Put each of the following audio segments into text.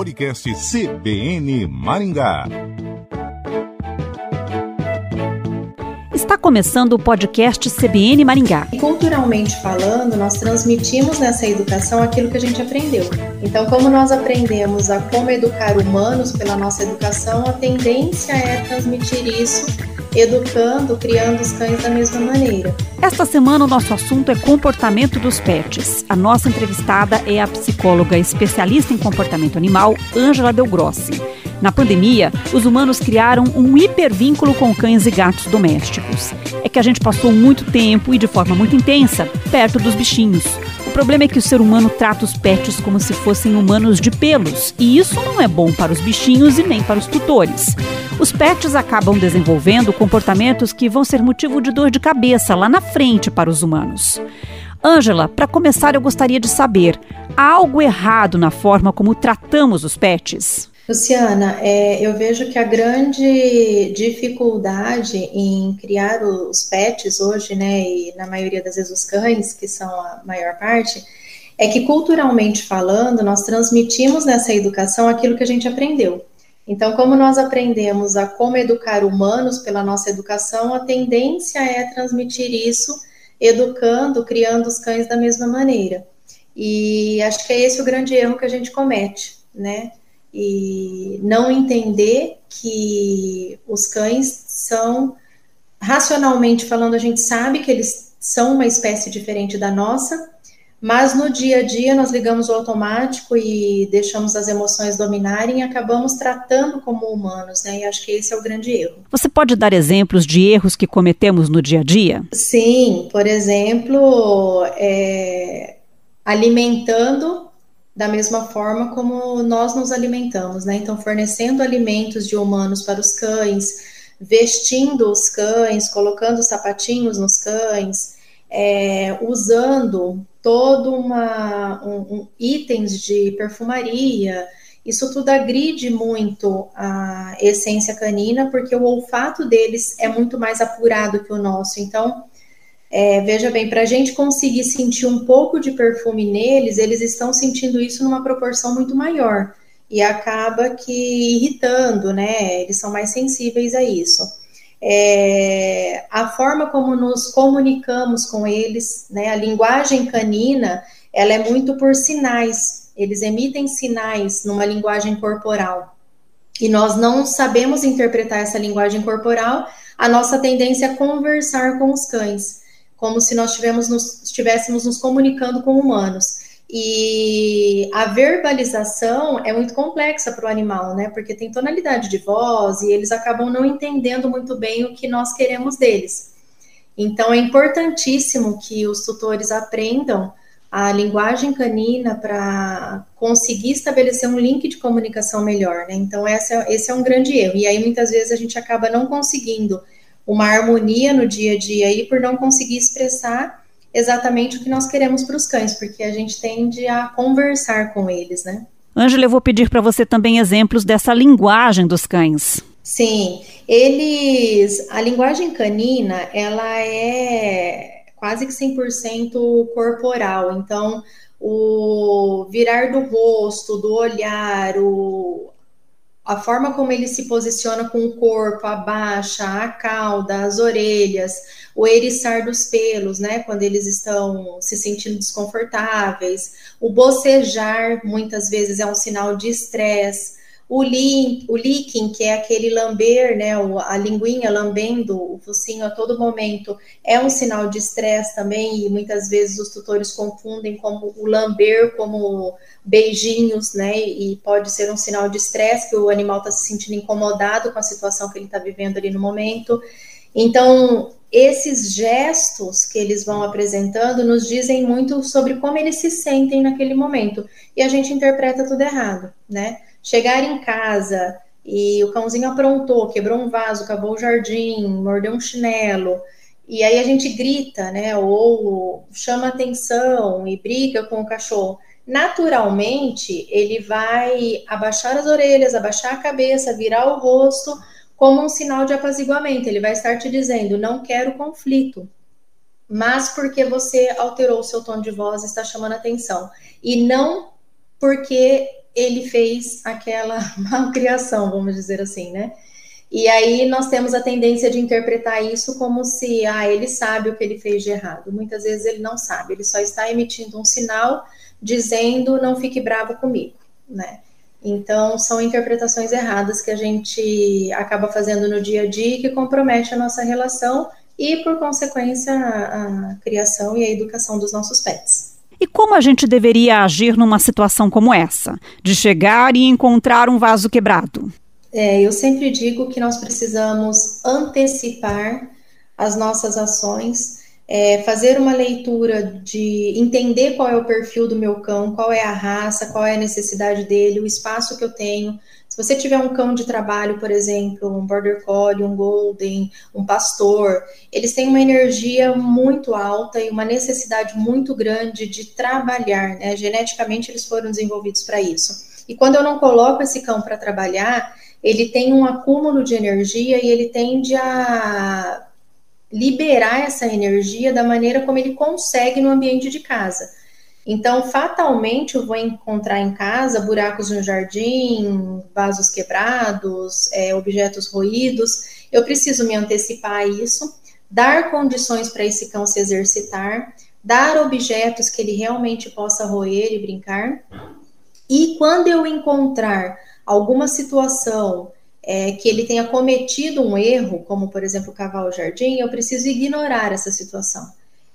podcast CBN Maringá. Está começando o podcast CBN Maringá. Culturalmente falando, nós transmitimos nessa educação aquilo que a gente aprendeu. Então, como nós aprendemos a como educar humanos pela nossa educação, a tendência é transmitir isso educando, criando os cães da mesma maneira. Esta semana o nosso assunto é comportamento dos pets. A nossa entrevistada é a psicóloga especialista em comportamento animal, Ângela Del Grossi. Na pandemia, os humanos criaram um hipervínculo com cães e gatos domésticos. É que a gente passou muito tempo e de forma muito intensa perto dos bichinhos. O problema é que o ser humano trata os pets como se fossem humanos de pelos, e isso não é bom para os bichinhos e nem para os tutores. Os pets acabam desenvolvendo comportamentos que vão ser motivo de dor de cabeça lá na frente para os humanos. Ângela, para começar, eu gostaria de saber: há algo errado na forma como tratamos os pets? Luciana, é, eu vejo que a grande dificuldade em criar os pets hoje, né, e na maioria das vezes os cães, que são a maior parte, é que culturalmente falando, nós transmitimos nessa educação aquilo que a gente aprendeu. Então, como nós aprendemos a como educar humanos pela nossa educação, a tendência é transmitir isso, educando, criando os cães da mesma maneira. E acho que é esse o grande erro que a gente comete, né? E não entender que os cães são, racionalmente falando, a gente sabe que eles são uma espécie diferente da nossa, mas no dia a dia nós ligamos o automático e deixamos as emoções dominarem e acabamos tratando como humanos, né? E acho que esse é o grande erro. Você pode dar exemplos de erros que cometemos no dia a dia? Sim, por exemplo, é, alimentando da mesma forma como nós nos alimentamos, né? Então, fornecendo alimentos de humanos para os cães, vestindo os cães, colocando sapatinhos nos cães, é, usando todo uma um, um, itens de perfumaria. Isso tudo agride muito a essência canina, porque o olfato deles é muito mais apurado que o nosso. Então, é, veja bem, para a gente conseguir sentir um pouco de perfume neles, eles estão sentindo isso numa proporção muito maior e acaba que irritando, né? Eles são mais sensíveis a isso. É, a forma como nos comunicamos com eles, né? A linguagem canina, ela é muito por sinais. Eles emitem sinais numa linguagem corporal. E nós não sabemos interpretar essa linguagem corporal, a nossa tendência é conversar com os cães como se nós nos, estivéssemos nos comunicando com humanos. E a verbalização é muito complexa para o animal, né? Porque tem tonalidade de voz e eles acabam não entendendo muito bem o que nós queremos deles. Então é importantíssimo que os tutores aprendam a linguagem canina para conseguir estabelecer um link de comunicação melhor, né? Então essa, esse é um grande erro. E aí muitas vezes a gente acaba não conseguindo uma harmonia no dia a dia aí por não conseguir expressar exatamente o que nós queremos para os cães, porque a gente tende a conversar com eles, né? Ângela, eu vou pedir para você também exemplos dessa linguagem dos cães. Sim, eles, a linguagem canina, ela é quase que 100% corporal. Então, o virar do rosto, do olhar, o, a forma como ele se posiciona com o corpo, a baixa, a cauda, as orelhas, o eriçar dos pelos, né, quando eles estão se sentindo desconfortáveis, o bocejar muitas vezes é um sinal de estresse, o, li, o licking, que é aquele lamber, né, a linguinha lambendo o focinho a todo momento, é um sinal de estresse também, e muitas vezes os tutores confundem como o lamber como beijinhos, né, e pode ser um sinal de estresse, que o animal está se sentindo incomodado com a situação que ele está vivendo ali no momento. Então, esses gestos que eles vão apresentando nos dizem muito sobre como eles se sentem naquele momento, e a gente interpreta tudo errado, né? Chegar em casa e o cãozinho aprontou, quebrou um vaso, acabou o jardim, mordeu um chinelo, e aí a gente grita, né, ou chama atenção e briga com o cachorro. Naturalmente, ele vai abaixar as orelhas, abaixar a cabeça, virar o rosto como um sinal de apaziguamento. Ele vai estar te dizendo: não quero conflito, mas porque você alterou o seu tom de voz, está chamando atenção. E não porque ele fez aquela malcriação, vamos dizer assim, né? E aí nós temos a tendência de interpretar isso como se, ah, ele sabe o que ele fez de errado. Muitas vezes ele não sabe, ele só está emitindo um sinal dizendo não fique bravo comigo, né? Então, são interpretações erradas que a gente acaba fazendo no dia a dia e que compromete a nossa relação e, por consequência, a, a criação e a educação dos nossos pets. E como a gente deveria agir numa situação como essa, de chegar e encontrar um vaso quebrado? É, eu sempre digo que nós precisamos antecipar as nossas ações é, fazer uma leitura de entender qual é o perfil do meu cão, qual é a raça, qual é a necessidade dele, o espaço que eu tenho. Se você tiver um cão de trabalho, por exemplo, um border collie, um golden, um pastor, eles têm uma energia muito alta e uma necessidade muito grande de trabalhar, né? Geneticamente eles foram desenvolvidos para isso. E quando eu não coloco esse cão para trabalhar, ele tem um acúmulo de energia e ele tende a liberar essa energia da maneira como ele consegue no ambiente de casa. Então, fatalmente, eu vou encontrar em casa buracos no jardim, vasos quebrados, é, objetos roídos. Eu preciso me antecipar a isso, dar condições para esse cão se exercitar, dar objetos que ele realmente possa roer e brincar. E quando eu encontrar alguma situação é, que ele tenha cometido um erro, como por exemplo cavar o jardim, eu preciso ignorar essa situação.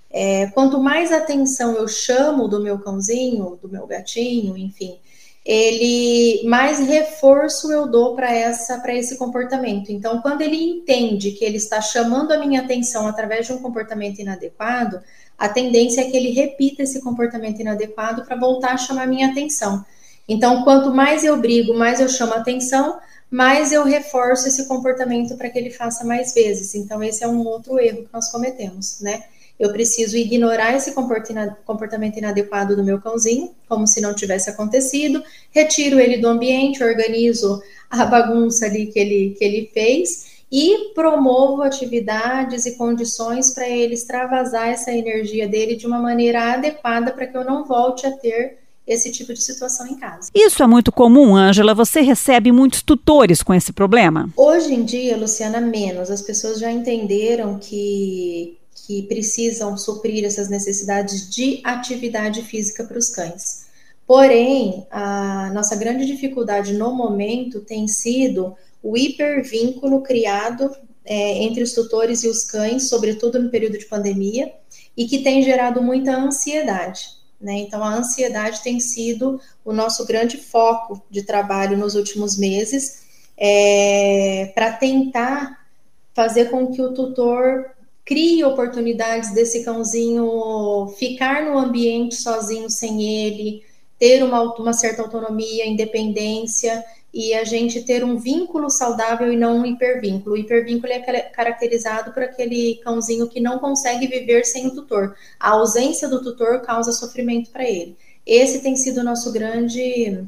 É, quanto mais atenção eu chamo do meu cãozinho, do meu gatinho, enfim, ele mais reforço eu dou para essa para esse comportamento. Então, quando ele entende que ele está chamando a minha atenção através de um comportamento inadequado, a tendência é que ele repita esse comportamento inadequado para voltar a chamar a minha atenção. Então, quanto mais eu brigo, mais eu chamo a atenção, mais eu reforço esse comportamento para que ele faça mais vezes. Então, esse é um outro erro que nós cometemos, né? Eu preciso ignorar esse comportamento inadequado do meu cãozinho, como se não tivesse acontecido, retiro ele do ambiente, organizo a bagunça ali que ele, que ele fez e promovo atividades e condições para ele extravasar essa energia dele de uma maneira adequada para que eu não volte a ter esse tipo de situação em casa. Isso é muito comum, Ângela. Você recebe muitos tutores com esse problema? Hoje em dia, Luciana, menos. As pessoas já entenderam que, que precisam suprir essas necessidades de atividade física para os cães. Porém, a nossa grande dificuldade no momento tem sido o hipervínculo criado é, entre os tutores e os cães, sobretudo no período de pandemia, e que tem gerado muita ansiedade. Né? Então, a ansiedade tem sido o nosso grande foco de trabalho nos últimos meses, é, para tentar fazer com que o tutor crie oportunidades desse cãozinho ficar no ambiente sozinho sem ele, ter uma, uma certa autonomia, independência e a gente ter um vínculo saudável e não um hipervínculo. O hipervínculo é caracterizado por aquele cãozinho que não consegue viver sem o tutor. A ausência do tutor causa sofrimento para ele. Esse tem sido o nosso grande,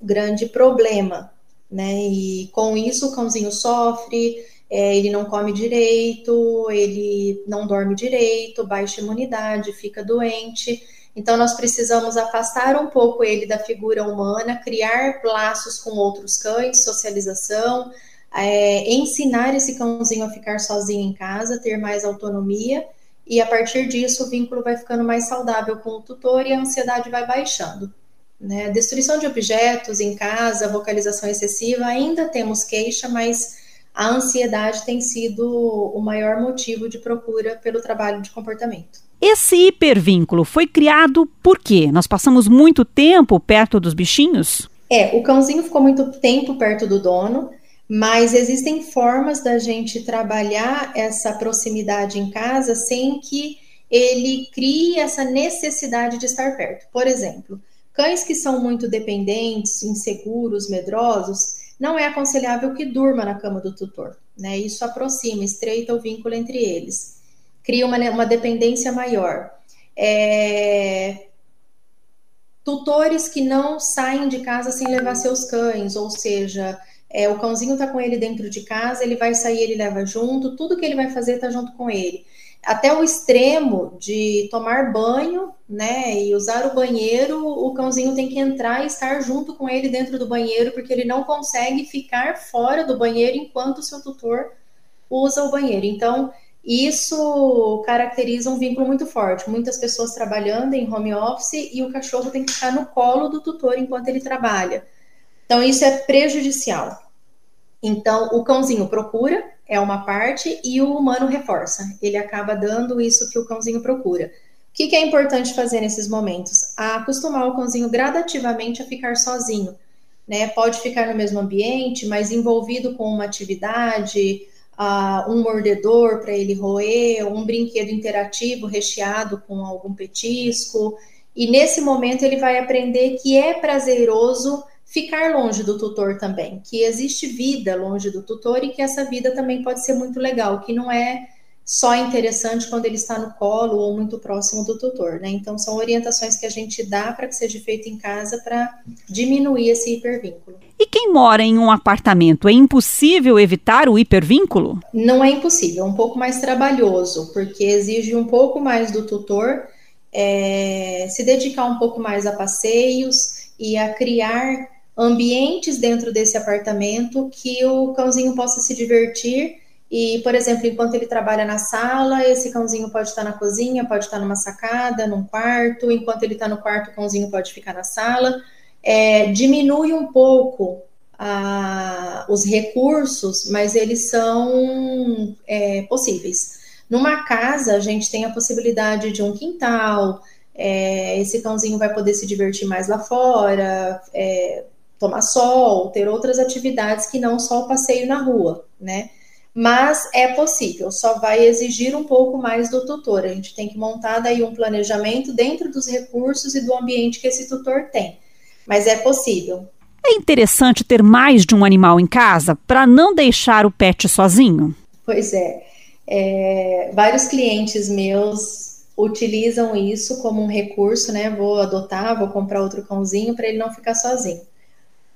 grande problema, né? E com isso o cãozinho sofre, é, ele não come direito, ele não dorme direito, baixa imunidade, fica doente. Então, nós precisamos afastar um pouco ele da figura humana, criar laços com outros cães, socialização, é, ensinar esse cãozinho a ficar sozinho em casa, ter mais autonomia, e a partir disso o vínculo vai ficando mais saudável com o tutor e a ansiedade vai baixando. Né? Destruição de objetos em casa, vocalização excessiva, ainda temos queixa, mas a ansiedade tem sido o maior motivo de procura pelo trabalho de comportamento. Esse hipervínculo foi criado por quê? Nós passamos muito tempo perto dos bichinhos? É, o cãozinho ficou muito tempo perto do dono, mas existem formas da gente trabalhar essa proximidade em casa sem que ele crie essa necessidade de estar perto. Por exemplo, cães que são muito dependentes, inseguros, medrosos, não é aconselhável que durma na cama do tutor. Né? Isso aproxima, estreita o vínculo entre eles cria uma, uma dependência maior. É, tutores que não saem de casa sem levar seus cães, ou seja, é, o cãozinho está com ele dentro de casa, ele vai sair, ele leva junto, tudo que ele vai fazer está junto com ele. até o extremo de tomar banho, né, e usar o banheiro, o cãozinho tem que entrar e estar junto com ele dentro do banheiro, porque ele não consegue ficar fora do banheiro enquanto o seu tutor usa o banheiro. Então, isso caracteriza um vínculo muito forte. Muitas pessoas trabalhando em home office e o cachorro tem que ficar no colo do tutor enquanto ele trabalha. Então, isso é prejudicial. Então, o cãozinho procura, é uma parte, e o humano reforça. Ele acaba dando isso que o cãozinho procura. O que, que é importante fazer nesses momentos? Acostumar o cãozinho gradativamente a ficar sozinho. Né? Pode ficar no mesmo ambiente, mas envolvido com uma atividade, uh, um mordedor para ele roer, um brinquedo interativo recheado com algum petisco. E nesse momento ele vai aprender que é prazeroso ficar longe do tutor também, que existe vida longe do tutor e que essa vida também pode ser muito legal, que não é só interessante quando ele está no colo ou muito próximo do tutor, né? Então são orientações que a gente dá para que seja feito em casa para diminuir esse hipervínculo. E quem mora em um apartamento, é impossível evitar o hipervínculo? Não é impossível, é um pouco mais trabalhoso, porque exige um pouco mais do tutor, é, se dedicar um pouco mais a passeios e a criar ambientes dentro desse apartamento que o cãozinho possa se divertir. E, por exemplo, enquanto ele trabalha na sala, esse cãozinho pode estar na cozinha, pode estar numa sacada, num quarto. Enquanto ele está no quarto, o cãozinho pode ficar na sala. É, diminui um pouco a, os recursos, mas eles são é, possíveis. Numa casa, a gente tem a possibilidade de um quintal, é, esse cãozinho vai poder se divertir mais lá fora, é, tomar sol, ter outras atividades que não só o passeio na rua, né? Mas é possível, só vai exigir um pouco mais do tutor. A gente tem que montar daí um planejamento dentro dos recursos e do ambiente que esse tutor tem. Mas é possível. É interessante ter mais de um animal em casa para não deixar o pet sozinho? Pois é. é. Vários clientes meus utilizam isso como um recurso, né? Vou adotar, vou comprar outro cãozinho para ele não ficar sozinho.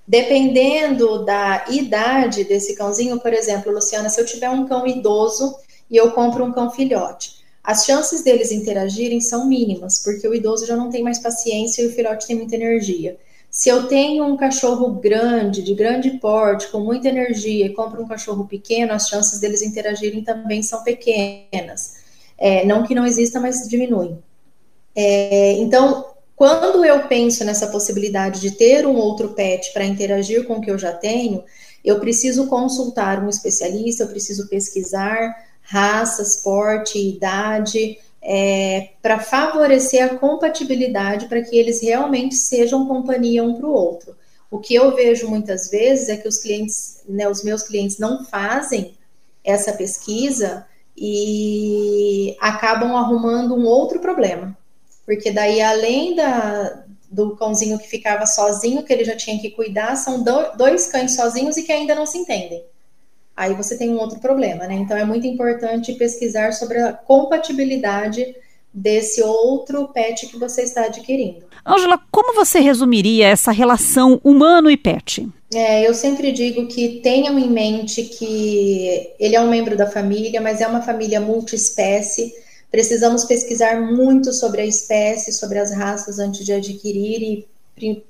Dependendo da idade desse cãozinho, por exemplo, Luciana, se eu tiver um cão idoso e eu compro um cão filhote, as chances deles interagirem são mínimas, porque o idoso já não tem mais paciência e o filhote tem muita energia. Se eu tenho um cachorro grande, de grande porte, com muita energia, e compro um cachorro pequeno, as chances deles interagirem também são pequenas. É, não que não exista, mas diminuem. É, então, quando eu penso nessa possibilidade de ter um outro pet para interagir com o que eu já tenho, eu preciso consultar um especialista, eu preciso pesquisar raças, porte, idade, é, para favorecer a compatibilidade para que eles realmente sejam companhia um para o outro. O que eu vejo muitas vezes é que os clientes, né, os meus clientes não fazem essa pesquisa e acabam arrumando um outro problema porque daí além da, do cãozinho que ficava sozinho, que ele já tinha que cuidar, são do, dois cães sozinhos e que ainda não se entendem. Aí você tem um outro problema, né? Então é muito importante pesquisar sobre a compatibilidade desse outro pet que você está adquirindo. Ângela, como você resumiria essa relação humano e pet? É, eu sempre digo que tenham em mente que ele é um membro da família, mas é uma família multiespécie Precisamos pesquisar muito sobre a espécie, sobre as raças antes de adquirir e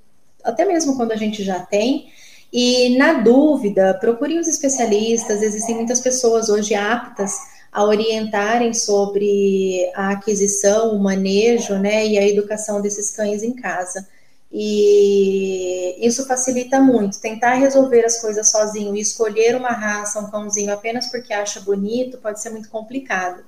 até mesmo quando a gente já tem. E na dúvida, procurem os especialistas. Existem muitas pessoas hoje aptas a orientarem sobre a aquisição, o manejo, né, e a educação desses cães em casa. E isso facilita muito. Tentar resolver as coisas sozinho e escolher uma raça, um cãozinho apenas porque acha bonito, pode ser muito complicado.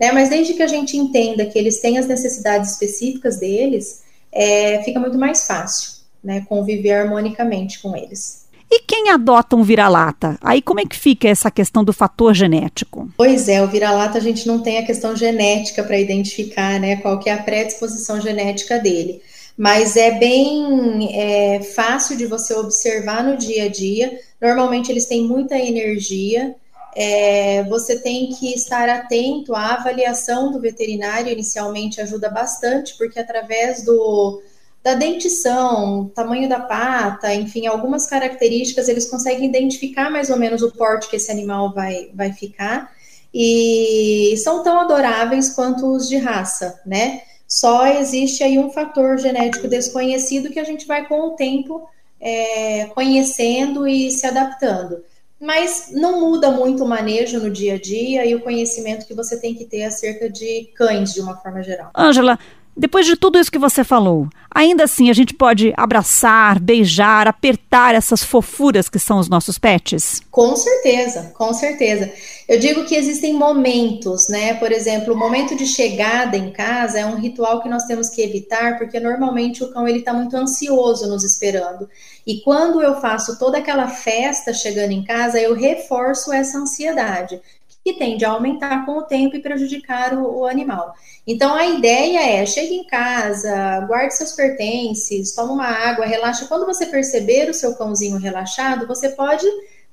Né? Mas desde que a gente entenda que eles têm as necessidades específicas deles, é, fica muito mais fácil né, conviver harmonicamente com eles. E quem adota um vira-lata? Aí como é que fica essa questão do fator genético? Pois é, o vira-lata a gente não tem a questão genética para identificar né, qual que é a predisposição genética dele. Mas é bem é, fácil de você observar no dia a dia. Normalmente eles têm muita energia, é, você tem que estar atento à avaliação do veterinário, inicialmente ajuda bastante, porque através do, da dentição, tamanho da pata, enfim, algumas características, eles conseguem identificar mais ou menos o porte que esse animal vai, vai ficar. e são tão adoráveis quanto os de raça, né? Só existe aí um fator genético desconhecido que a gente vai com o tempo é, conhecendo e se adaptando. Mas não muda muito o manejo no dia a dia e o conhecimento que você tem que ter acerca de cães de uma forma geral. Ângela, depois de tudo isso que você falou, ainda assim a gente pode abraçar, beijar, apertar essas fofuras que são os nossos pets? Com certeza, com certeza. Eu digo que existem momentos, né? Por exemplo, o momento de chegada em casa é um ritual que nós temos que evitar, porque normalmente o cão ele está muito ansioso nos esperando. E quando eu faço toda aquela festa chegando em casa, eu reforço essa ansiedade que tende a aumentar com o tempo e prejudicar o, o animal. Então a ideia é: chegue em casa, guarde seus pertences, toma uma água, relaxa. Quando você perceber o seu cãozinho relaxado, você pode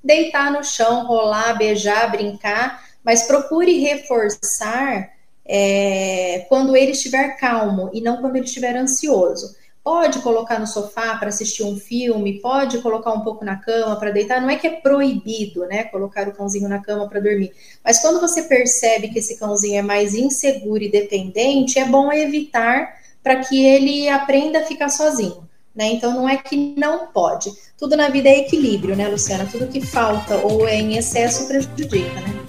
deitar no chão, rolar, beijar, brincar, mas procure reforçar é, quando ele estiver calmo e não quando ele estiver ansioso. Pode colocar no sofá para assistir um filme, pode colocar um pouco na cama para deitar. Não é que é proibido, né, colocar o cãozinho na cama para dormir. Mas quando você percebe que esse cãozinho é mais inseguro e dependente, é bom evitar para que ele aprenda a ficar sozinho. Né? Então não é que não pode. Tudo na vida é equilíbrio, né, Luciana? Tudo que falta ou é em excesso prejudica, né?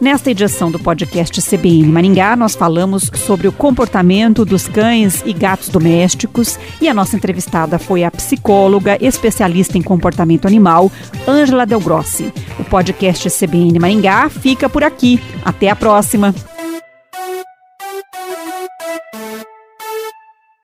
Nesta edição do podcast CBN Maringá, nós falamos sobre o comportamento dos cães e gatos domésticos e a nossa entrevistada foi a psicóloga especialista em comportamento animal, Ângela Del Grossi. O podcast CBN Maringá fica por aqui. Até a próxima.